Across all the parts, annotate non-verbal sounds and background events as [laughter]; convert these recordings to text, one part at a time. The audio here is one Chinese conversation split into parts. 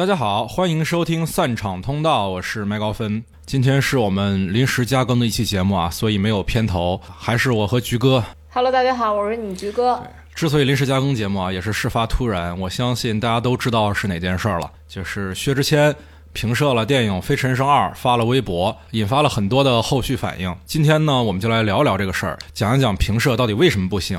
大家好，欢迎收听散场通道，我是麦高芬。今天是我们临时加更的一期节目啊，所以没有片头，还是我和菊哥。Hello，大家好，我是你菊哥。之所以临时加更节目啊，也是事发突然，我相信大家都知道是哪件事儿了，就是薛之谦评射了电影《飞驰人生二》，发了微博，引发了很多的后续反应。今天呢，我们就来聊聊这个事儿，讲一讲评射到底为什么不行。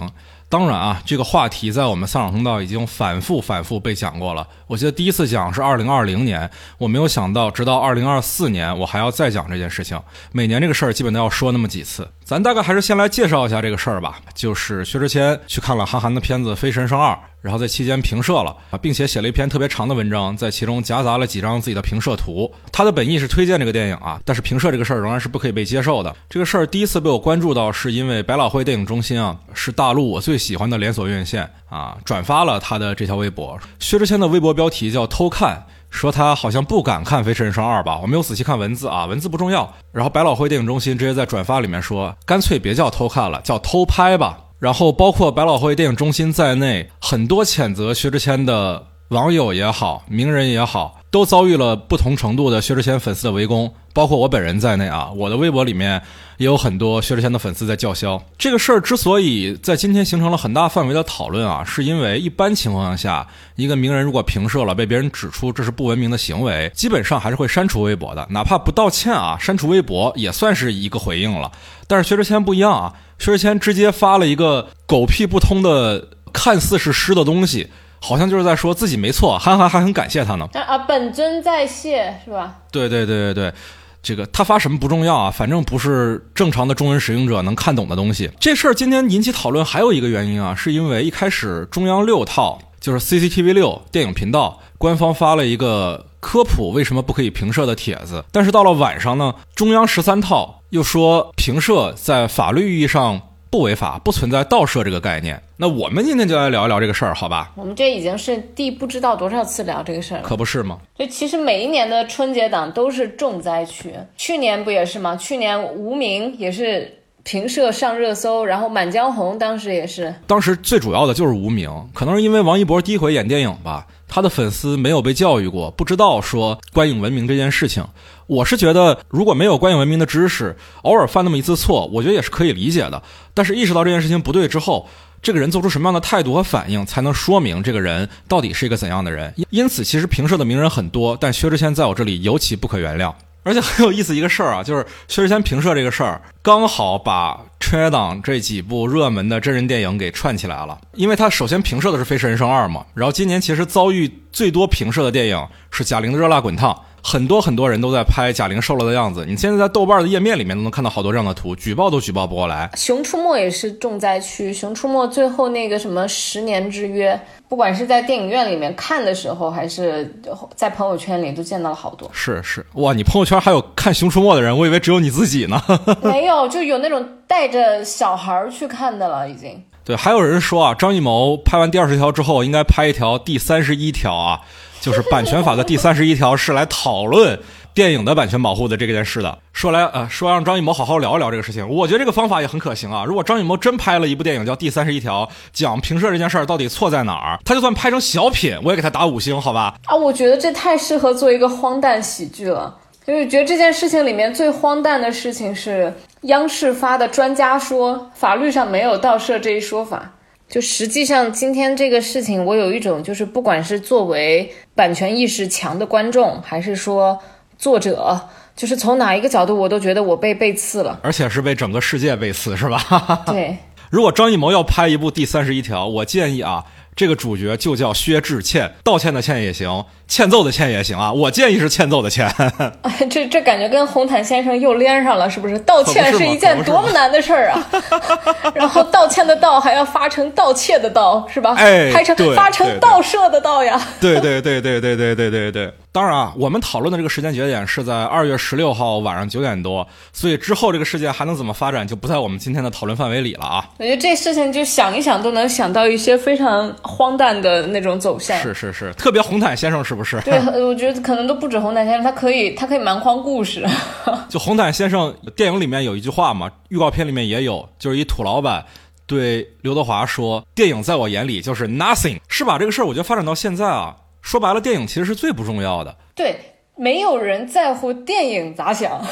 当然啊，这个话题在我们丧场通道已经反复反复被讲过了。我记得第一次讲是二零二零年，我没有想到，直到二零二四年，我还要再讲这件事情。每年这个事儿基本都要说那么几次。咱大概还是先来介绍一下这个事儿吧。就是薛之谦去看了韩寒的片子《飞神生二》，然后在期间评摄了啊，并且写了一篇特别长的文章，在其中夹杂了几张自己的评摄图。他的本意是推荐这个电影啊，但是评摄这个事儿仍然是不可以被接受的。这个事儿第一次被我关注到，是因为百老汇电影中心啊，是大陆我最喜欢的连锁院线啊，转发了他的这条微博。薛之谦的微博标题叫“偷看”。说他好像不敢看《飞驰人生二》吧，我没有仔细看文字啊，文字不重要。然后百老汇电影中心直接在转发里面说，干脆别叫偷看了，叫偷拍吧。然后包括百老汇电影中心在内，很多谴责薛之谦的网友也好，名人也好，都遭遇了不同程度的薛之谦粉丝的围攻，包括我本人在内啊，我的微博里面也有很多薛之谦的粉丝在叫嚣。这个事儿之所以在今天形成了很大范围的讨论啊，是因为一般情况下，一个名人如果评摄了被别人指出这是不文明的行为，基本上还是会删除微博的，哪怕不道歉啊，删除微博也算是一个回应了。但是薛之谦不一样啊，薛之谦直接发了一个狗屁不通的，看似是诗的东西。好像就是在说自己没错，韩寒还很感谢他呢。啊，本尊在谢是吧？对对对对对，这个他发什么不重要啊，反正不是正常的中文使用者能看懂的东西。这事儿今天引起讨论还有一个原因啊，是因为一开始中央六套就是 CCTV 六电影频道官方发了一个科普为什么不可以平射的帖子，但是到了晚上呢，中央十三套又说平射在法律意义上。不违法，不存在盗摄这个概念。那我们今天就来聊一聊这个事儿，好吧？我们这已经是第不知道多少次聊这个事儿了，可不是吗？就其实每一年的春节档都是重灾区，去年不也是吗？去年无名也是平社上热搜，然后《满江红》当时也是。当时最主要的就是无名，可能是因为王一博第一回演电影吧，他的粉丝没有被教育过，不知道说观影文明这件事情。我是觉得，如果没有观影文明的知识，偶尔犯那么一次错，我觉得也是可以理解的。但是意识到这件事情不对之后，这个人做出什么样的态度和反应，才能说明这个人到底是一个怎样的人。因此，其实平社的名人很多，但薛之谦在我这里尤其不可原谅。而且很有意思一个事儿啊，就是薛之谦评社这个事儿，刚好把春节档这几部热门的真人电影给串起来了。因为他首先评社的是《飞驰人生二》嘛，然后今年其实遭遇最多评社的电影是贾玲的《热辣滚烫》。很多很多人都在拍贾玲瘦了的样子，你现在在豆瓣的页面里面都能看到好多这样的图，举报都举报不过来。《熊出没》也是重灾区，《熊出没》最后那个什么十年之约，不管是在电影院里面看的时候，还是在朋友圈里，都见到了好多。是是，哇，你朋友圈还有看《熊出没》的人，我以为只有你自己呢。[laughs] 没有，就有那种带着小孩去看的了，已经。对，还有人说啊，张艺谋拍完第二十条之后，应该拍一条第三十一条啊。就是版权法的第三十一条是来讨论电影的版权保护的这件事的。说来呃，说让张艺谋好好聊一聊这个事情，我觉得这个方法也很可行啊。如果张艺谋真拍了一部电影叫《第三十一条》，讲评摄这件事儿到底错在哪儿，他就算拍成小品，我也给他打五星，好吧？啊，我觉得这太适合做一个荒诞喜剧了。就是觉得这件事情里面最荒诞的事情是央视发的专家说法律上没有盗摄这一说法。就实际上今天这个事情，我有一种就是不管是作为版权意识强的观众，还是说作者，就是从哪一个角度，我都觉得我被背刺了，而且是被整个世界背刺，是吧？[laughs] 对。如果张艺谋要拍一部第三十一条，我建议啊。这个主角就叫薛之谦，道歉的歉也行，欠揍的欠也行啊。我建议是欠揍的欠。[laughs] 哎，这这感觉跟红毯先生又连上了，是不是？道歉是一件多么难的事儿啊！[laughs] 然后道歉的道还要发成盗窃的盗，是吧？哎，拍成发成盗摄的盗呀！对对对对对对对对对。当然啊，我们讨论的这个时间节点是在二月十六号晚上九点多，所以之后这个事件还能怎么发展，就不在我们今天的讨论范围里了啊。我觉得这事情就想一想都能想到一些非常荒诞的那种走向。是是是，特别红毯先生是不是？对，我觉得可能都不止红毯先生，他可以他可以蛮荒故事。[laughs] 就红毯先生电影里面有一句话嘛，预告片里面也有，就是一土老板对刘德华说：“电影在我眼里就是 nothing。”是吧？这个事儿我觉得发展到现在啊。说白了，电影其实是最不重要的。对，没有人在乎电影咋想，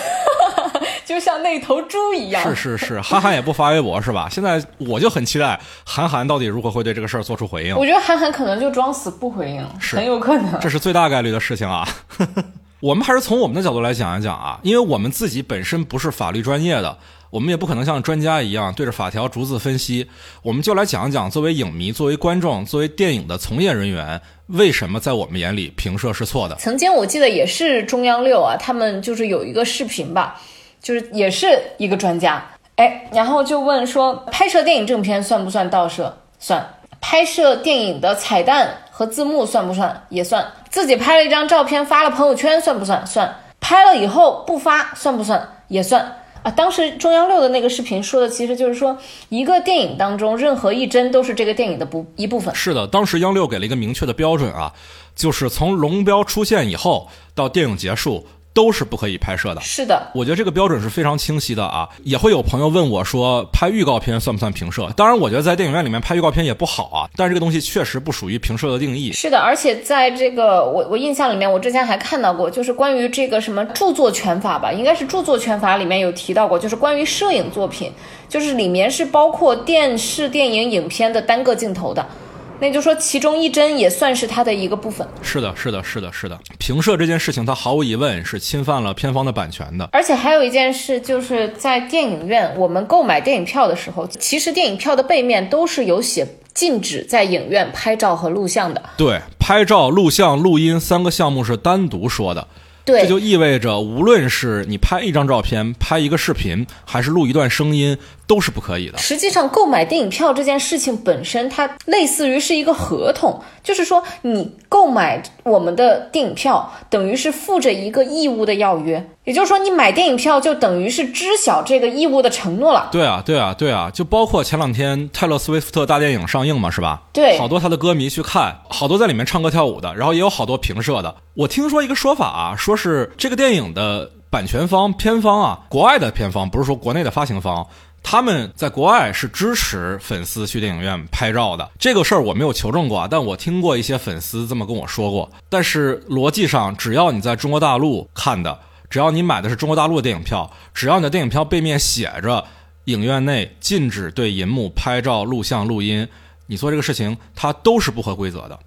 [laughs] 就像那头猪一样。是是是，韩寒也不发微博是吧？现在我就很期待韩寒到底如何会对这个事儿做出回应。我觉得韩寒可能就装死不回应，是很有可能。这是最大概率的事情啊。[laughs] 我们还是从我们的角度来讲一讲啊，因为我们自己本身不是法律专业的，我们也不可能像专家一样对着法条逐字分析，我们就来讲一讲，作为影迷、作为观众、作为电影的从业人员，为什么在我们眼里评摄是错的。曾经我记得也是中央六啊，他们就是有一个视频吧，就是也是一个专家，哎，然后就问说，拍摄电影正片算不算盗摄？算。拍摄电影的彩蛋和字幕算不算？也算。自己拍了一张照片发了朋友圈算不算？算。拍了以后不发算不算？也算。啊，当时中央六的那个视频说的其实就是说，一个电影当中任何一帧都是这个电影的不一部分。是的，当时央六给了一个明确的标准啊，就是从龙标出现以后到电影结束。都是不可以拍摄的。是的，我觉得这个标准是非常清晰的啊。也会有朋友问我说，拍预告片算不算平摄？当然，我觉得在电影院里面拍预告片也不好啊。但是这个东西确实不属于平摄的定义。是的，而且在这个我我印象里面，我之前还看到过，就是关于这个什么著作权法吧，应该是著作权法里面有提到过，就是关于摄影作品，就是里面是包括电视、电影、影片的单个镜头的。那就说其中一帧也算是它的一个部分。是的，是的，是的，是的。平射这件事情，它毫无疑问是侵犯了片方的版权的。而且还有一件事，就是在电影院我们购买电影票的时候，其实电影票的背面都是有写禁止在影院拍照和录像的。对，拍照、录像、录音三个项目是单独说的。对，这就意味着，无论是你拍一张照片、拍一个视频，还是录一段声音，都是不可以的。实际上，购买电影票这件事情本身，它类似于是一个合同，就是说，你购买我们的电影票，等于是附着一个义务的要约。也就是说，你买电影票就等于是知晓这个义务的承诺了。对啊，对啊，对啊，就包括前两天泰勒·斯威夫特大电影上映嘛，是吧？对，好多他的歌迷去看，好多在里面唱歌跳舞的，然后也有好多评社的。我听说一个说法啊，说是这个电影的版权方、片方啊，国外的片方，不是说国内的发行方，他们在国外是支持粉丝去电影院拍照的。这个事儿我没有求证过啊，但我听过一些粉丝这么跟我说过。但是逻辑上，只要你在中国大陆看的。只要你买的是中国大陆的电影票，只要你的电影票背面写着“影院内禁止对银幕拍照、录像、录音”，你做这个事情，它都是不合规则的，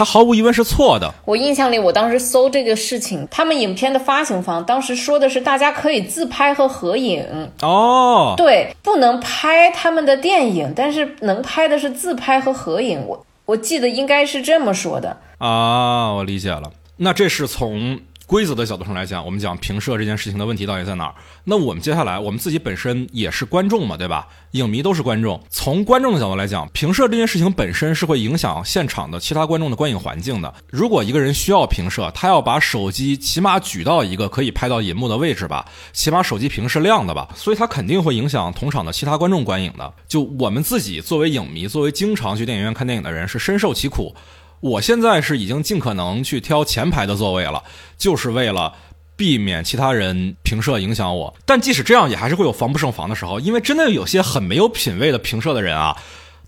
它毫无疑问是错的。我印象里，我当时搜这个事情，他们影片的发行方当时说的是，大家可以自拍和合影。哦，对，不能拍他们的电影，但是能拍的是自拍和合影。我我记得应该是这么说的啊，我理解了。那这是从。规则的角度上来讲，我们讲平摄这件事情的问题到底在哪儿？那我们接下来，我们自己本身也是观众嘛，对吧？影迷都是观众。从观众的角度来讲，平摄这件事情本身是会影响现场的其他观众的观影环境的。如果一个人需要平摄，他要把手机起码举到一个可以拍到银幕的位置吧，起码手机屏是亮的吧，所以他肯定会影响同场的其他观众观影的。就我们自己作为影迷，作为经常去电影院看电影的人，是深受其苦。我现在是已经尽可能去挑前排的座位了，就是为了避免其他人评射影响我。但即使这样，也还是会有防不胜防的时候，因为真的有些很没有品位的评射的人啊。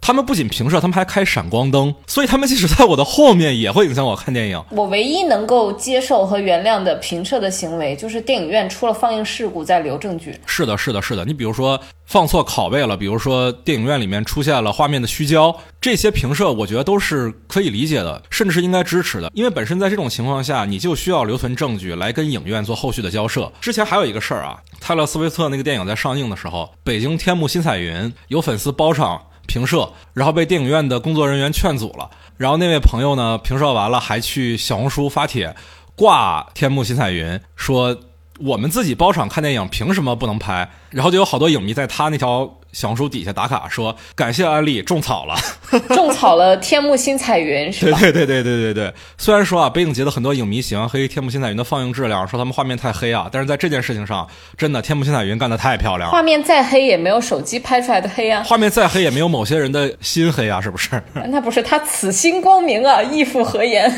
他们不仅平射，他们还开闪光灯，所以他们即使在我的后面，也会影响我看电影。我唯一能够接受和原谅的平射的行为，就是电影院出了放映事故再留证据。是的，是的，是的。你比如说放错拷贝了，比如说电影院里面出现了画面的虚焦，这些平射我觉得都是可以理解的，甚至是应该支持的。因为本身在这种情况下，你就需要留存证据来跟影院做后续的交涉。之前还有一个事儿啊，泰勒·斯威特那个电影在上映的时候，北京天幕新彩云有粉丝包场。评社，然后被电影院的工作人员劝阻了。然后那位朋友呢，评射完了还去小红书发帖挂天幕新彩云，说我们自己包场看电影，凭什么不能拍？然后就有好多影迷在他那条。小红书底下打卡说感谢安利种草了，[laughs] [laughs] 种草了天幕新彩云是吧？对对对对对对对。虽然说啊，北影节的很多影迷喜欢黑天幕新彩云的放映质量，说他们画面太黑啊，但是在这件事情上，真的天幕新彩云干得太漂亮。画面再黑也没有手机拍出来的黑啊。画面再黑也没有某些人的心黑啊，是不是？[laughs] 那不是他此心光明啊，义复何言？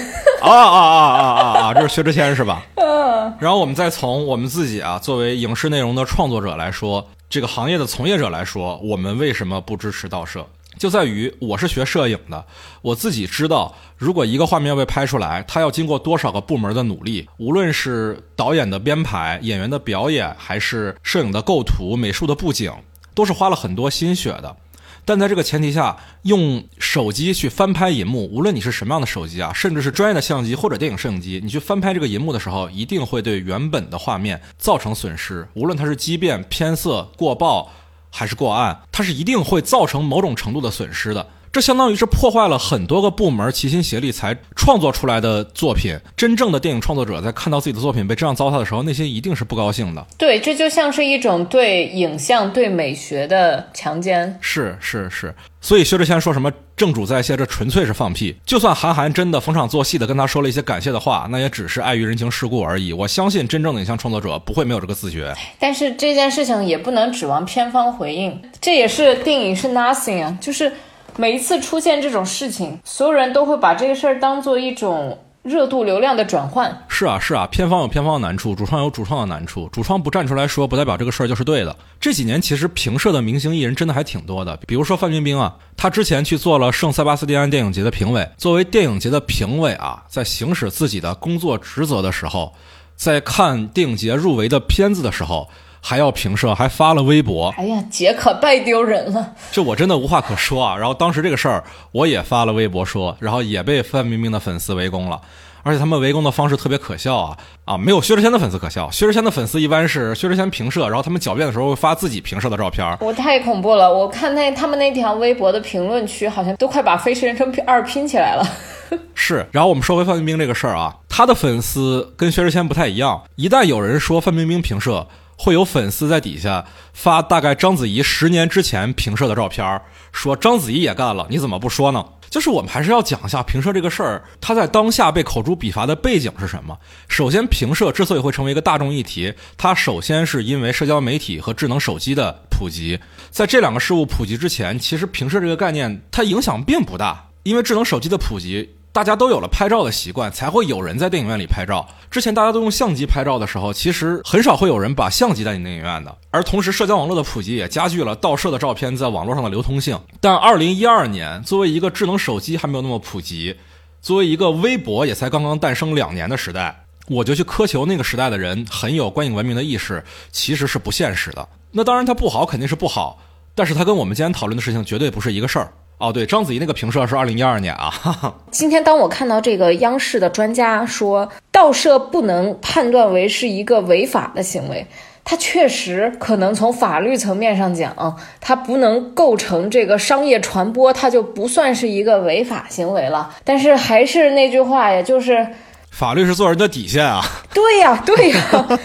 啊啊啊啊啊啊！这是薛之谦是吧？嗯。然后我们再从我们自己啊，作为影视内容的创作者来说。这个行业的从业者来说，我们为什么不支持盗摄？就在于我是学摄影的，我自己知道，如果一个画面被拍出来，它要经过多少个部门的努力，无论是导演的编排、演员的表演，还是摄影的构图、美术的布景，都是花了很多心血的。但在这个前提下，用手机去翻拍银幕，无论你是什么样的手机啊，甚至是专业的相机或者电影摄影机，你去翻拍这个银幕的时候，一定会对原本的画面造成损失。无论它是畸变、偏色、过曝，还是过暗，它是一定会造成某种程度的损失的。这相当于是破坏了很多个部门齐心协力才创作出来的作品。真正的电影创作者在看到自己的作品被这样糟蹋的时候，内心一定是不高兴的。对，这就像是一种对影像、对美学的强奸。是是是，所以薛之谦说什么正主在线，这纯粹是放屁。就算韩寒真的逢场作戏的跟他说了一些感谢的话，那也只是碍于人情世故而已。我相信真正的影像创作者不会没有这个自觉。但是这件事情也不能指望片方回应，这也是电影是 nothing 啊，就是。每一次出现这种事情，所有人都会把这个事儿当做一种热度、流量的转换。是啊，是啊，片方有片方的难处，主创有主创的难处。主创不站出来说，不代表这个事儿就是对的。这几年其实评社的明星艺人真的还挺多的，比如说范冰冰啊，她之前去做了圣塞巴斯蒂安电影节的评委。作为电影节的评委啊，在行使自己的工作职责的时候，在看电影节入围的片子的时候。还要评社，还发了微博。哎呀，姐可太丢人了！这我真的无话可说啊。然后当时这个事儿，我也发了微博说，然后也被范冰冰的粉丝围攻了。而且他们围攻的方式特别可笑啊啊！没有薛之谦的粉丝可笑，薛之谦的粉丝一般是薛之谦评社，然后他们狡辩的时候会发自己评社的照片。我太恐怖了！我看那他们那条微博的评论区，好像都快把《飞驰人生二》拼起来了。[laughs] 是。然后我们说回范冰冰这个事儿啊，她的粉丝跟薛之谦不太一样，一旦有人说范冰冰评社。会有粉丝在底下发大概章子怡十年之前评社的照片，说章子怡也干了，你怎么不说呢？就是我们还是要讲一下评社这个事儿，它在当下被口诛笔伐的背景是什么？首先，评社之所以会成为一个大众议题，它首先是因为社交媒体和智能手机的普及。在这两个事物普及之前，其实评社这个概念它影响并不大，因为智能手机的普及。大家都有了拍照的习惯，才会有人在电影院里拍照。之前大家都用相机拍照的时候，其实很少会有人把相机带进电影院的。而同时，社交网络的普及也加剧了盗摄的照片在网络上的流通性。但二零一二年，作为一个智能手机还没有那么普及，作为一个微博也才刚刚诞生两年的时代，我就去苛求那个时代的人很有观影文明的意识，其实是不现实的。那当然，它不好肯定是不好，但是它跟我们今天讨论的事情绝对不是一个事儿。哦，对，章子怡那个评社是二零一二年啊。今天当我看到这个央视的专家说盗摄不能判断为是一个违法的行为，它确实可能从法律层面上讲，它不能构成这个商业传播，它就不算是一个违法行为了。但是还是那句话呀，就是法律是做人的底线啊。对呀，对呀。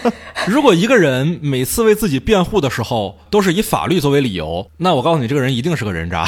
如果一个人每次为自己辩护的时候都是以法律作为理由，那我告诉你，这个人一定是个人渣。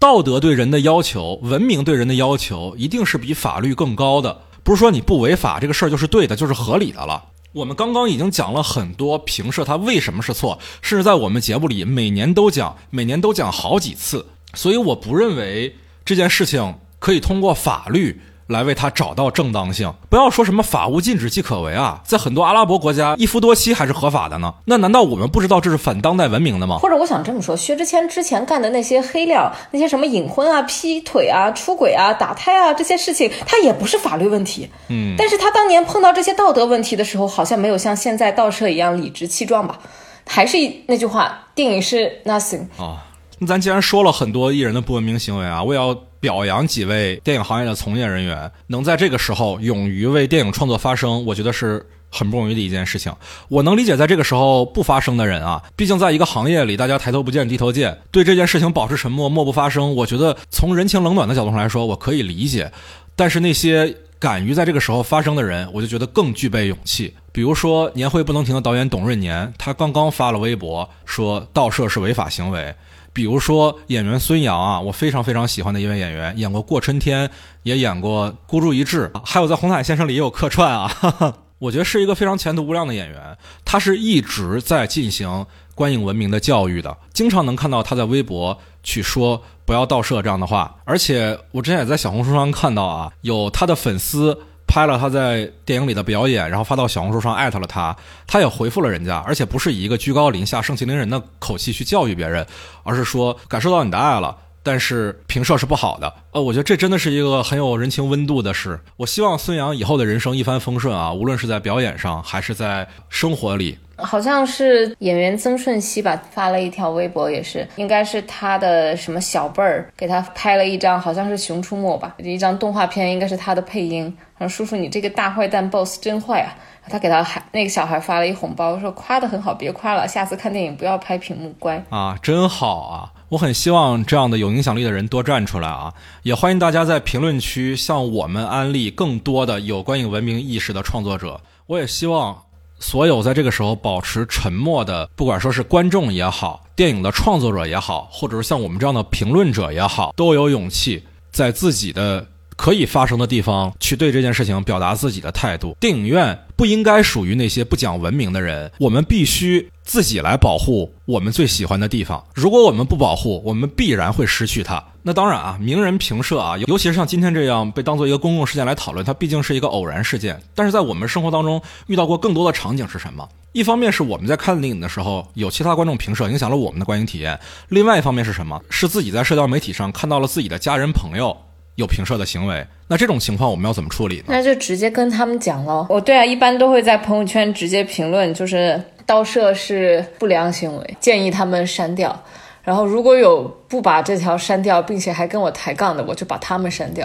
道德对人的要求，文明对人的要求，一定是比法律更高的。不是说你不违法，这个事儿就是对的，就是合理的了。我们刚刚已经讲了很多评社它为什么是错，甚至在我们节目里每年都讲，每年都讲好几次。所以我不认为这件事情可以通过法律。来为他找到正当性，不要说什么法无禁止即可为啊，在很多阿拉伯国家，一夫多妻还是合法的呢。那难道我们不知道这是反当代文明的吗？或者我想这么说，薛之谦之前干的那些黑料，那些什么隐婚啊、劈腿啊、出轨啊、打胎啊这些事情，他也不是法律问题。嗯，但是他当年碰到这些道德问题的时候，好像没有像现在盗摄一样理直气壮吧？还是那句话，电影是 nothing 啊。那咱既然说了很多艺人的不文明行为啊，我也要。表扬几位电影行业的从业人员，能在这个时候勇于为电影创作发声，我觉得是很不容易的一件事情。我能理解在这个时候不发声的人啊，毕竟在一个行业里，大家抬头不见低头见，对这件事情保持沉默，默不发声。我觉得从人情冷暖的角度上来说，我可以理解。但是那些敢于在这个时候发声的人，我就觉得更具备勇气。比如说年会不能停的导演董润年，他刚刚发了微博说盗摄是违法行为。比如说演员孙杨啊，我非常非常喜欢的一位演员，演过《过春天》，也演过《孤注一掷》，还有在《红毯先生》里也有客串啊。[laughs] 我觉得是一个非常前途无量的演员，他是一直在进行观影文明的教育的，经常能看到他在微博去说不要盗摄这样的话。而且我之前也在小红书上看到啊，有他的粉丝。拍了他在电影里的表演，然后发到小红书上艾特了他，他也回复了人家，而且不是以一个居高临下、盛气凌人的口气去教育别人，而是说感受到你的爱了，但是评社是不好的。呃，我觉得这真的是一个很有人情温度的事。我希望孙杨以后的人生一帆风顺啊，无论是在表演上还是在生活里。好像是演员曾舜晞吧，发了一条微博，也是应该是他的什么小辈儿给他拍了一张，好像是《熊出没》吧，一张动画片，应该是他的配音。然后叔叔，你这个大坏蛋 boss 真坏啊！他给他孩那个小孩发了一红包，说夸的很好，别夸了，下次看电影不要拍屏幕，乖啊，真好啊！我很希望这样的有影响力的人多站出来啊！也欢迎大家在评论区向我们安利更多的有关影文明意识的创作者。我也希望。所有在这个时候保持沉默的，不管说是观众也好，电影的创作者也好，或者是像我们这样的评论者也好，都有勇气在自己的可以发声的地方去对这件事情表达自己的态度。电影院不应该属于那些不讲文明的人，我们必须。自己来保护我们最喜欢的地方。如果我们不保护，我们必然会失去它。那当然啊，名人评社啊，尤其是像今天这样被当做一个公共事件来讨论，它毕竟是一个偶然事件。但是在我们生活当中遇到过更多的场景是什么？一方面是我们在看电影的时候有其他观众评社，影响了我们的观影体验；另外一方面是什么？是自己在社交媒体上看到了自己的家人朋友有评社的行为。那这种情况我们要怎么处理呢？那就直接跟他们讲喽。哦，对啊，一般都会在朋友圈直接评论，就是。盗摄是不良行为，建议他们删掉。然后如果有不把这条删掉，并且还跟我抬杠的，我就把他们删掉。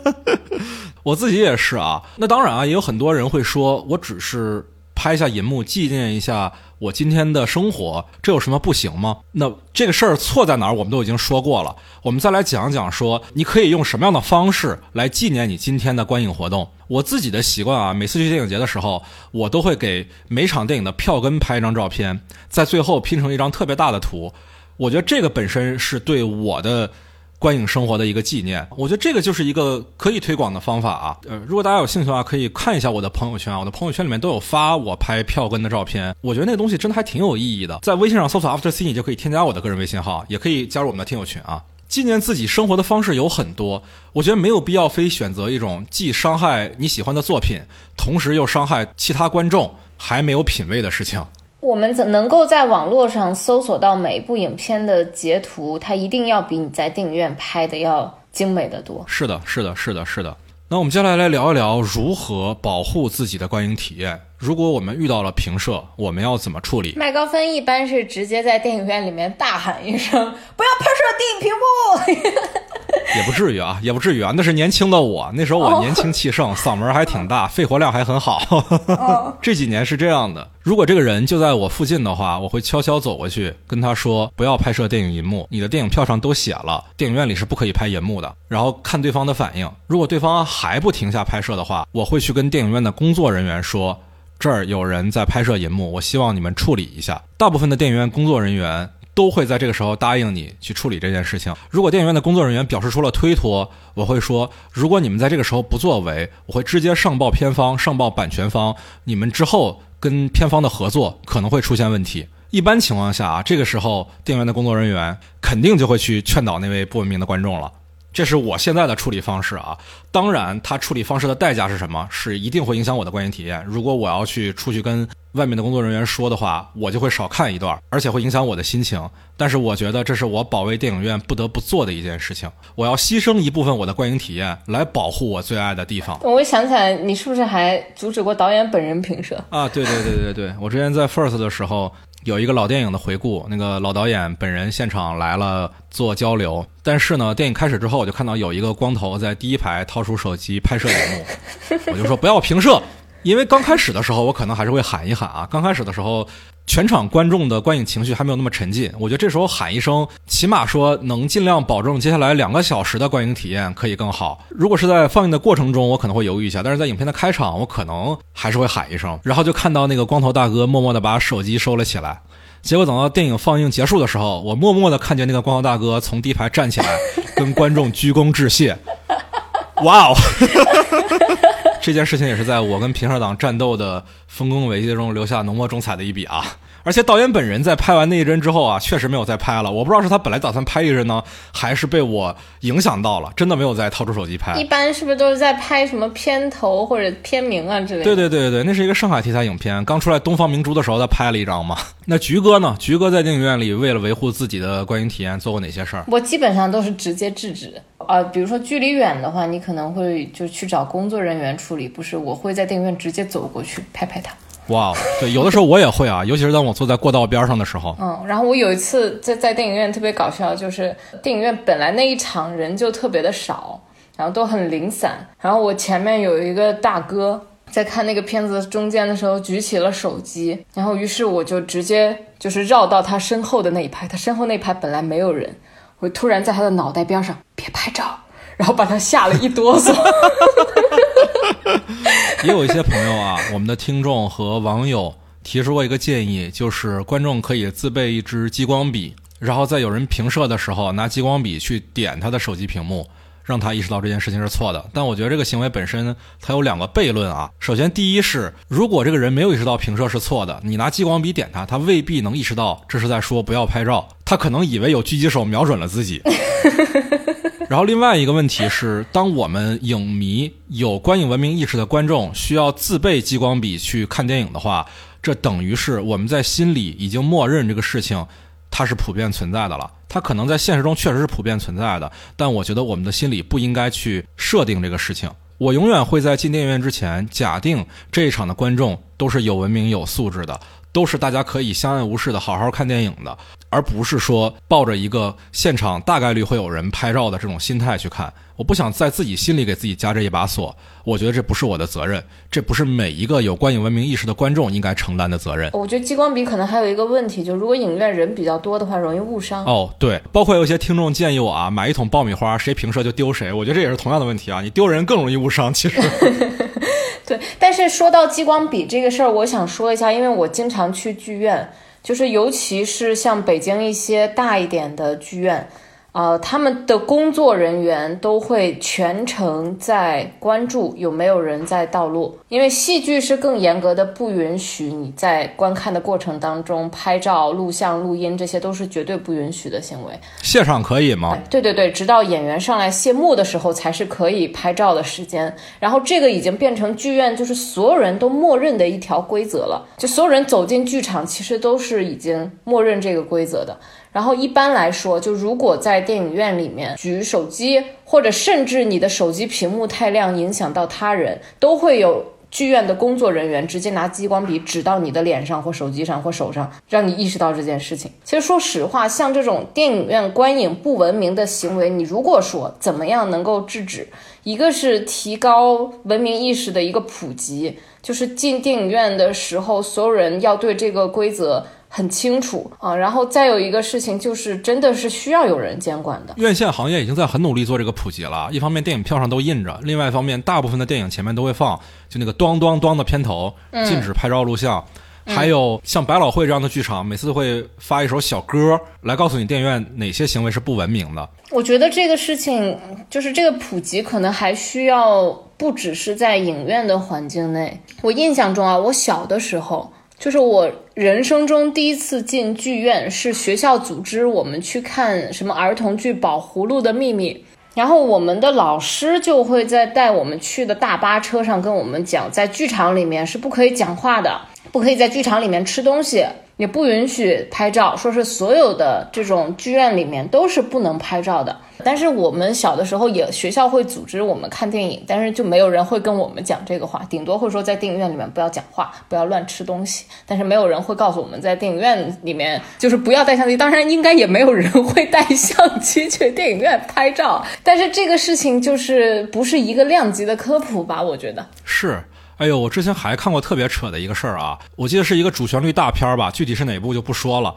[laughs] 我自己也是啊。那当然啊，也有很多人会说，我只是。拍一下银幕，纪念一下我今天的生活，这有什么不行吗？那这个事儿错在哪儿？我们都已经说过了。我们再来讲讲，说你可以用什么样的方式来纪念你今天的观影活动。我自己的习惯啊，每次去电影节的时候，我都会给每场电影的票根拍一张照片，在最后拼成一张特别大的图。我觉得这个本身是对我的。观影生活的一个纪念，我觉得这个就是一个可以推广的方法啊。呃，如果大家有兴趣的话，可以看一下我的朋友圈啊，我的朋友圈里面都有发我拍票根的照片。我觉得那东西真的还挺有意义的。在微信上搜索 After C，你就可以添加我的个人微信号，也可以加入我们的听友群啊。纪念自己生活的方式有很多，我觉得没有必要非选择一种既伤害你喜欢的作品，同时又伤害其他观众还没有品位的事情。我们怎能够在网络上搜索到每一部影片的截图？它一定要比你在电影院拍的要精美的多。是的，是的，是的，是的。那我们接下来来聊一聊如何保护自己的观影体验。如果我们遇到了评社，我们要怎么处理？麦高芬一般是直接在电影院里面大喊一声：“不要拍摄电影屏幕！” [laughs] 也不至于啊，也不至于啊。那是年轻的我，那时候我年轻气盛，嗓门还挺大，肺活量还很好。[laughs] 这几年是这样的，如果这个人就在我附近的话，我会悄悄走过去跟他说：“不要拍摄电影银幕，你的电影票上都写了，电影院里是不可以拍银幕的。”然后看对方的反应。如果对方还不停下拍摄的话，我会去跟电影院的工作人员说。这儿有人在拍摄银幕，我希望你们处理一下。大部分的电影院工作人员都会在这个时候答应你去处理这件事情。如果电影院的工作人员表示出了推脱，我会说：如果你们在这个时候不作为，我会直接上报片方、上报版权方，你们之后跟片方的合作可能会出现问题。一般情况下啊，这个时候电影院的工作人员肯定就会去劝导那位不文明的观众了。这是我现在的处理方式啊，当然，他处理方式的代价是什么？是一定会影响我的观影体验。如果我要去出去跟外面的工作人员说的话，我就会少看一段，而且会影响我的心情。但是我觉得这是我保卫电影院不得不做的一件事情，我要牺牲一部分我的观影体验来保护我最爱的地方。我想起来，你是不是还阻止过导演本人评审啊？对对对对对，我之前在 First 的时候。有一个老电影的回顾，那个老导演本人现场来了做交流，但是呢，电影开始之后，我就看到有一个光头在第一排掏出手机拍摄荧幕，我就说不要平射。因为刚开始的时候，我可能还是会喊一喊啊。刚开始的时候，全场观众的观影情绪还没有那么沉浸，我觉得这时候喊一声，起码说能尽量保证接下来两个小时的观影体验可以更好。如果是在放映的过程中，我可能会犹豫一下，但是在影片的开场，我可能还是会喊一声，然后就看到那个光头大哥默默的把手机收了起来。结果等到电影放映结束的时候，我默默的看见那个光头大哥从第一排站起来，跟观众鞠躬致谢。[laughs] 哇哦！[laughs] 这件事情也是在我跟平社党战斗的丰功伟绩中留下浓墨重彩的一笔啊！而且导演本人在拍完那一帧之后啊，确实没有再拍了。我不知道是他本来打算拍一帧呢，还是被我影响到了，真的没有再掏出手机拍。一般是不是都是在拍什么片头或者片名啊之类的？对对对对对，那是一个上海题材影片，刚出来东方明珠的时候，他拍了一张嘛。那菊哥呢？菊哥在电影院里为了维护自己的观影体验，做过哪些事儿？我基本上都是直接制止。呃，比如说距离远的话，你可能会就去找工作人员处理，不是？我会在电影院直接走过去拍拍他。哇，对，有的时候我也会啊，[laughs] 尤其是当我坐在过道边上的时候。嗯，然后我有一次在在电影院特别搞笑，就是电影院本来那一场人就特别的少，然后都很零散，然后我前面有一个大哥在看那个片子中间的时候举起了手机，然后于是我就直接就是绕到他身后的那一排，他身后那一排本来没有人，我突然在他的脑袋边上别拍照，然后把他吓了一哆嗦。[laughs] [laughs] 也有一些朋友啊，我们的听众和网友提出过一个建议，就是观众可以自备一支激光笔，然后在有人评射的时候拿激光笔去点他的手机屏幕，让他意识到这件事情是错的。但我觉得这个行为本身它有两个悖论啊。首先，第一是如果这个人没有意识到评射是错的，你拿激光笔点他，他未必能意识到这是在说不要拍照，他可能以为有狙击手瞄准了自己。然后另外一个问题是，当我们影迷有观影文明意识的观众需要自备激光笔去看电影的话，这等于是我们在心里已经默认这个事情它是普遍存在的了。它可能在现实中确实是普遍存在的，但我觉得我们的心里不应该去设定这个事情。我永远会在进电影院之前假定这一场的观众都是有文明有素质的。都是大家可以相安无事的好好看电影的，而不是说抱着一个现场大概率会有人拍照的这种心态去看。我不想在自己心里给自己加这一把锁，我觉得这不是我的责任，这不是每一个有观影文明意识的观众应该承担的责任。我觉得激光笔可能还有一个问题，就如果影院人比较多的话，容易误伤。哦，对，包括有些听众建议我啊，买一桶爆米花，谁平射就丢谁。我觉得这也是同样的问题啊，你丢人更容易误伤，其实。[laughs] 对，但是说到激光笔这个事儿，我想说一下，因为我经常去剧院，就是尤其是像北京一些大一点的剧院。呃，他们的工作人员都会全程在关注有没有人在道路，因为戏剧是更严格的，不允许你在观看的过程当中拍照、录像、录音，这些都是绝对不允许的行为。现场可以吗？对对对，直到演员上来谢幕的时候才是可以拍照的时间。然后这个已经变成剧院就是所有人都默认的一条规则了，就所有人走进剧场其实都是已经默认这个规则的。然后一般来说，就如果在电影院里面举手机，或者甚至你的手机屏幕太亮影响到他人，都会有剧院的工作人员直接拿激光笔指到你的脸上或手机上或手上，让你意识到这件事情。其实说实话，像这种电影院观影不文明的行为，你如果说怎么样能够制止，一个是提高文明意识的一个普及，就是进电影院的时候，所有人要对这个规则。很清楚啊，然后再有一个事情就是，真的是需要有人监管的。院线行业已经在很努力做这个普及了。一方面，电影票上都印着；另外一方面，大部分的电影前面都会放，就那个咚咚咚的片头，禁止拍照录像。还有像百老汇这样的剧场，每次都会发一首小歌来告诉你电影院哪些行为是不文明的。我觉得这个事情就是这个普及，可能还需要不只是在影院的环境内。我印象中啊，我小的时候。就是我人生中第一次进剧院，是学校组织我们去看什么儿童剧《宝葫芦的秘密》，然后我们的老师就会在带我们去的大巴车上跟我们讲，在剧场里面是不可以讲话的，不可以在剧场里面吃东西。也不允许拍照，说是所有的这种剧院里面都是不能拍照的。但是我们小的时候也学校会组织我们看电影，但是就没有人会跟我们讲这个话，顶多会说在电影院里面不要讲话，不要乱吃东西。但是没有人会告诉我们在电影院里面就是不要带相机，当然应该也没有人会带相机去电影院拍照。但是这个事情就是不是一个量级的科普吧？我觉得是。哎呦，我之前还看过特别扯的一个事儿啊！我记得是一个主旋律大片儿吧，具体是哪部就不说了。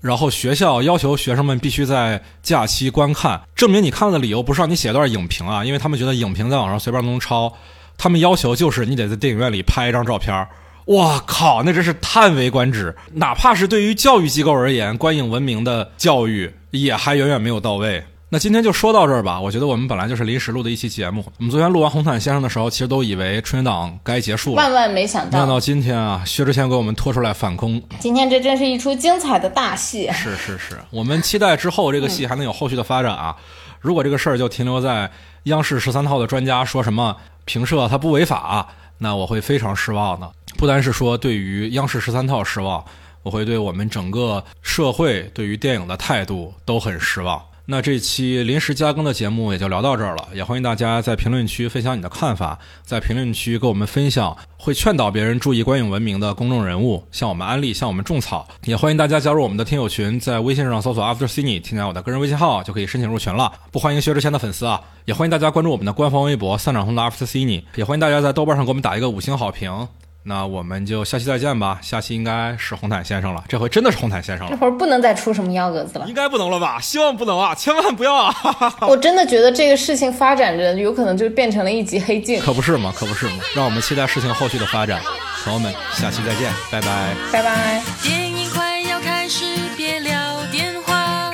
然后学校要求学生们必须在假期观看，证明你看了的理由不是让你写段影评啊，因为他们觉得影评在网上随便都能抄。他们要求就是你得在电影院里拍一张照片。哇靠，那真是叹为观止！哪怕是对于教育机构而言，观影文明的教育也还远远没有到位。那今天就说到这儿吧。我觉得我们本来就是临时录的一期节目。我们昨天录完《红毯先生》的时候，其实都以为春节档该结束了，万万没想到没想到到，今天啊，薛之谦给我们拖出来反攻。今天这真是一出精彩的大戏。是是是，我们期待之后这个戏还能有后续的发展啊。如果这个事儿就停留在央视十三套的专家说什么评社它不违法，那我会非常失望的。不单是说对于央视十三套失望，我会对我们整个社会对于电影的态度都很失望。那这期临时加更的节目也就聊到这儿了，也欢迎大家在评论区分享你的看法，在评论区跟我们分享会劝导别人注意观影文明的公众人物，向我们安利，向我们种草。也欢迎大家加入我们的听友群，在微信上搜索 After Cine，添加我的个人微信号就可以申请入群了。不欢迎薛之谦的粉丝啊，也欢迎大家关注我们的官方微博“散场红的 After Cine”，也欢迎大家在豆瓣上给我们打一个五星好评。那我们就下期再见吧，下期应该是红毯先生了，这回真的是红毯先生了，这会儿不能再出什么幺蛾子了。应该不能了吧？希望不能啊，千万不要啊！[laughs] 我真的觉得这个事情发展着，有可能就变成了一集黑镜。可不是嘛，可不是嘛，让我们期待事情后续的发展。朋友们，下期再见，拜拜。拜拜。电影快要开始，别聊电话，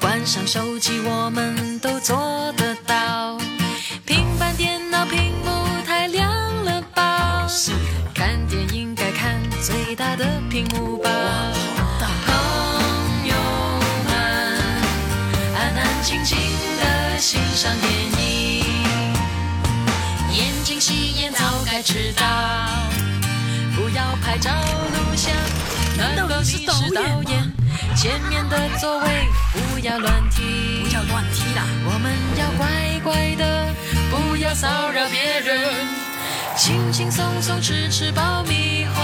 关上手机，我们都做屏幕吧。朋友们，安安静静的欣赏电影，眼睛洗眼早该知道。不要拍照录像，难道你是导演？前面的座位不要乱踢，不要乱踢啦！我们要乖乖的，不要骚扰别人，轻轻松松吃吃爆米花，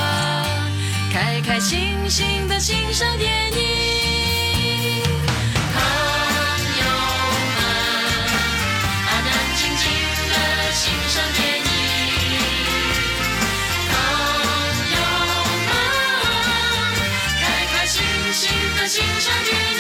开开心心的欣赏电影，朋友们，安安静静的欣赏电影，朋友们，开开心心的欣赏电影。